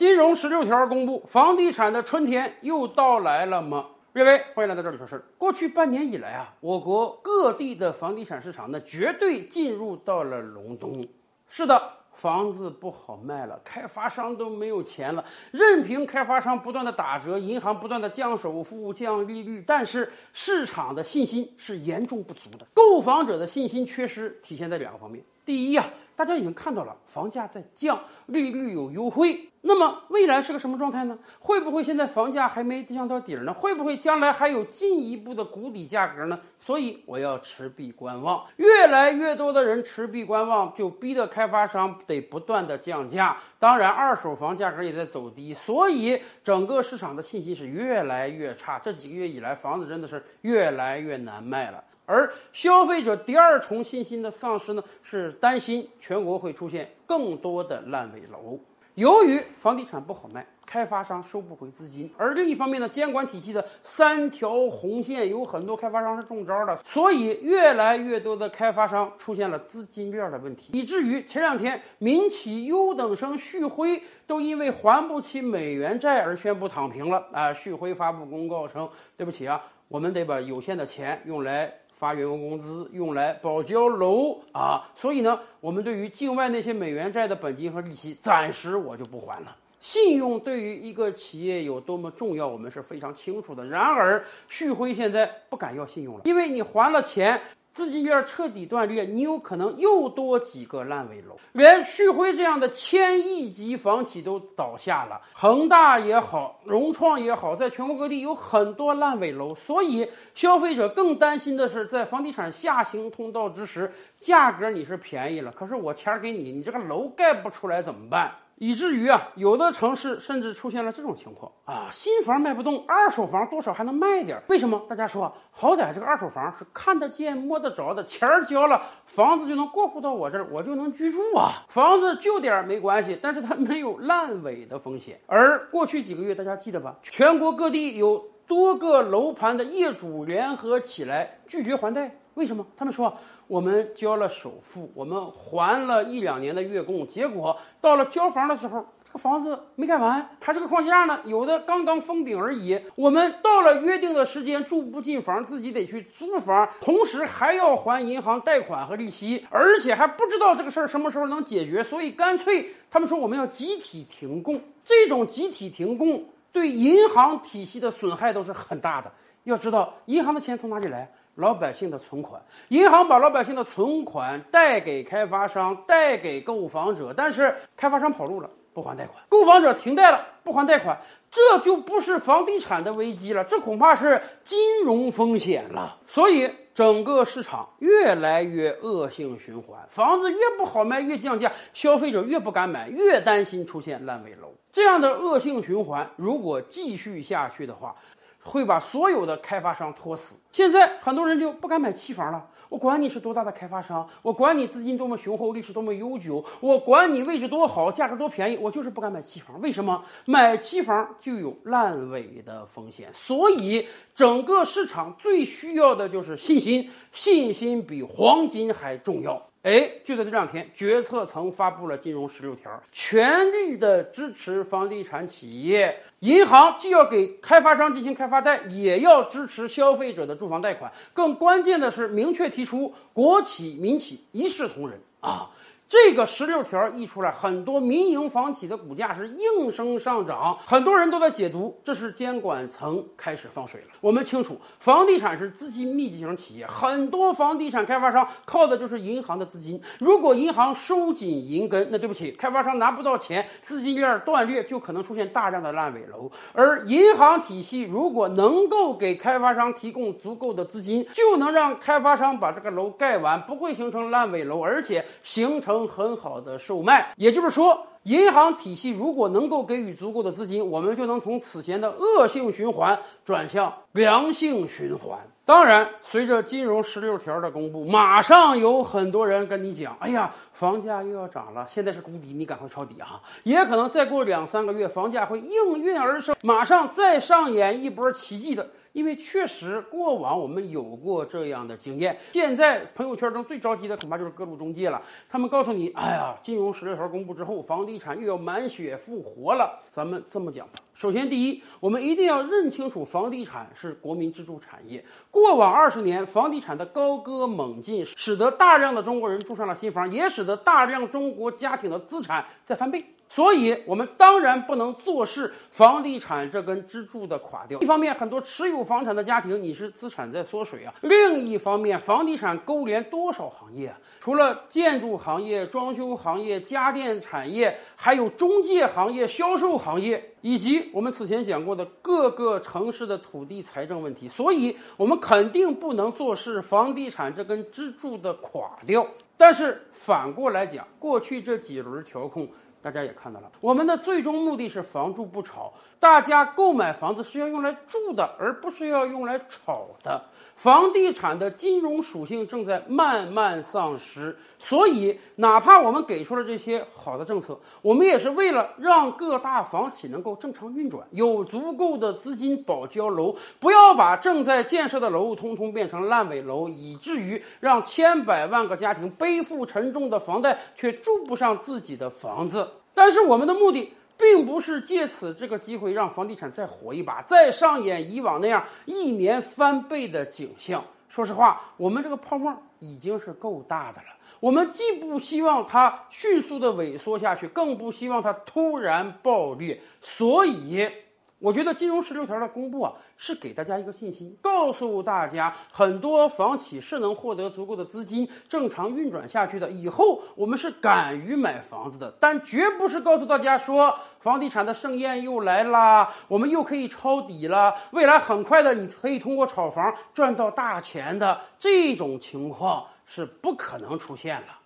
金融十六条公布，房地产的春天又到来了吗？各位，欢迎来到这里说事儿。过去半年以来啊，我国各地的房地产市场呢，绝对进入到了隆冬。是的。房子不好卖了，开发商都没有钱了，任凭开发商不断的打折，银行不断的降首付、降利率，但是市场的信心是严重不足的，购房者的信心缺失体现在两个方面。第一啊。大家已经看到了，房价在降，利率有优惠。那么未来是个什么状态呢？会不会现在房价还没降到底儿呢？会不会将来还有进一步的谷底价格呢？所以我要持币观望。越来越多的人持币观望，就逼得开发商得不断的降价。当然，二手房价格也在走低，所以整个市场的信心是越来越差。这几个月以来，房子真的是越来越难卖了。而消费者第二重信心的丧失呢，是担心全国会出现更多的烂尾楼。由于房地产不好卖，开发商收不回资金，而另一方面呢，监管体系的三条红线有很多开发商是中招的，所以越来越多的开发商出现了资金链的问题，以至于前两天民企优等生旭辉都因为还不起美元债而宣布躺平了。啊，旭辉发布公告称：“对不起啊，我们得把有限的钱用来。”发员工工资用来保交楼啊，所以呢，我们对于境外那些美元债的本金和利息，暂时我就不还了。信用对于一个企业有多么重要，我们是非常清楚的。然而，旭辉现在不敢要信用了，因为你还了钱。资金链彻底断裂，你有可能又多几个烂尾楼。连旭辉这样的千亿级房企都倒下了，恒大也好，融创也好，在全国各地有很多烂尾楼。所以，消费者更担心的是，在房地产下行通道之时，价格你是便宜了，可是我钱给你，你这个楼盖不出来怎么办？以至于啊，有的城市甚至出现了这种情况啊，新房卖不动，二手房多少还能卖点。为什么？大家说，好歹这个二手房是看得见、摸得着的，钱儿交了，房子就能过户到我这儿，我就能居住啊。房子旧点儿没关系，但是它没有烂尾的风险。而过去几个月，大家记得吧？全国各地有多个楼盘的业主联合起来拒绝还贷。为什么？他们说我们交了首付，我们还了一两年的月供，结果到了交房的时候，这个房子没盖完，还是个框架呢，有的刚刚封顶而已。我们到了约定的时间住不进房，自己得去租房，同时还要还银行贷款和利息，而且还不知道这个事儿什么时候能解决，所以干脆他们说我们要集体停供。这种集体停供对银行体系的损害都是很大的。要知道，银行的钱从哪里来？老百姓的存款，银行把老百姓的存款贷给开发商，贷给购房者，但是开发商跑路了，不还贷款；购房者停贷了，不还贷款，这就不是房地产的危机了，这恐怕是金融风险了。所以整个市场越来越恶性循环，房子越不好卖，越降价，消费者越不敢买，越担心出现烂尾楼。这样的恶性循环如果继续下去的话，会把所有的开发商拖死。现在很多人就不敢买期房了。我管你是多大的开发商，我管你资金多么雄厚，历史多么悠久，我管你位置多好，价格多便宜，我就是不敢买期房。为什么？买期房就有烂尾的风险。所以，整个市场最需要的就是信心，信心比黄金还重要。哎，就在这两天，决策层发布了金融十六条，全力的支持房地产企业，银行既要给开发商进行开发贷，也要支持消费者的住房贷款。更关键的是，明确提出国企民企一视同仁啊。这个十六条一出来，很多民营房企的股价是应声上涨，很多人都在解读这是监管层开始放水了。我们清楚，房地产是资金密集型企业，很多房地产开发商靠的就是银行的资金。如果银行收紧银根，那对不起，开发商拿不到钱，资金链断裂，就可能出现大量的烂尾楼。而银行体系如果能够给开发商提供足够的资金，就能让开发商把这个楼盖完，不会形成烂尾楼，而且形成。很好的售卖，也就是说，银行体系如果能够给予足够的资金，我们就能从此前的恶性循环转向良性循环。当然，随着金融十六条的公布，马上有很多人跟你讲：“哎呀，房价又要涨了，现在是谷底，你赶快抄底啊！”也可能再过两三个月，房价会应运而生，马上再上演一波奇迹的因为确实过往我们有过这样的经验。现在朋友圈中最着急的恐怕就是各路中介了，他们告诉你：“哎呀，金融十六条公布之后，房地地产又要满血复活了。”咱们这么讲吧。首先，第一，我们一定要认清楚，房地产是国民支柱产业。过往二十年，房地产的高歌猛进，使得大量的中国人住上了新房，也使得大量中国家庭的资产在翻倍。所以，我们当然不能坐视房地产这根支柱的垮掉。一方面，很多持有房产的家庭，你是资产在缩水啊；另一方面，房地产勾连多少行业啊？除了建筑行业、装修行业、家电产业，还有中介行业、销售行业，以及我们此前讲过的各个城市的土地财政问题。所以，我们肯定不能坐视房地产这根支柱的垮掉。但是反过来讲，过去这几轮调控。大家也看到了，我们的最终目的是房住不炒。大家购买房子是要用来住的，而不是要用来炒的。房地产的金融属性正在慢慢丧失，所以哪怕我们给出了这些好的政策，我们也是为了让各大房企能够正常运转，有足够的资金保交楼，不要把正在建设的楼通通变成烂尾楼，以至于让千百万个家庭背负沉重的房贷，却住不上自己的房子。但是我们的目的并不是借此这个机会让房地产再火一把，再上演以往那样一年翻倍的景象。说实话，我们这个泡沫已经是够大的了。我们既不希望它迅速的萎缩下去，更不希望它突然爆裂。所以。我觉得金融十六条的公布啊，是给大家一个信心，告诉大家很多房企是能获得足够的资金，正常运转下去的。以后我们是敢于买房子的，但绝不是告诉大家说房地产的盛宴又来啦，我们又可以抄底了，未来很快的你可以通过炒房赚到大钱的这种情况是不可能出现了。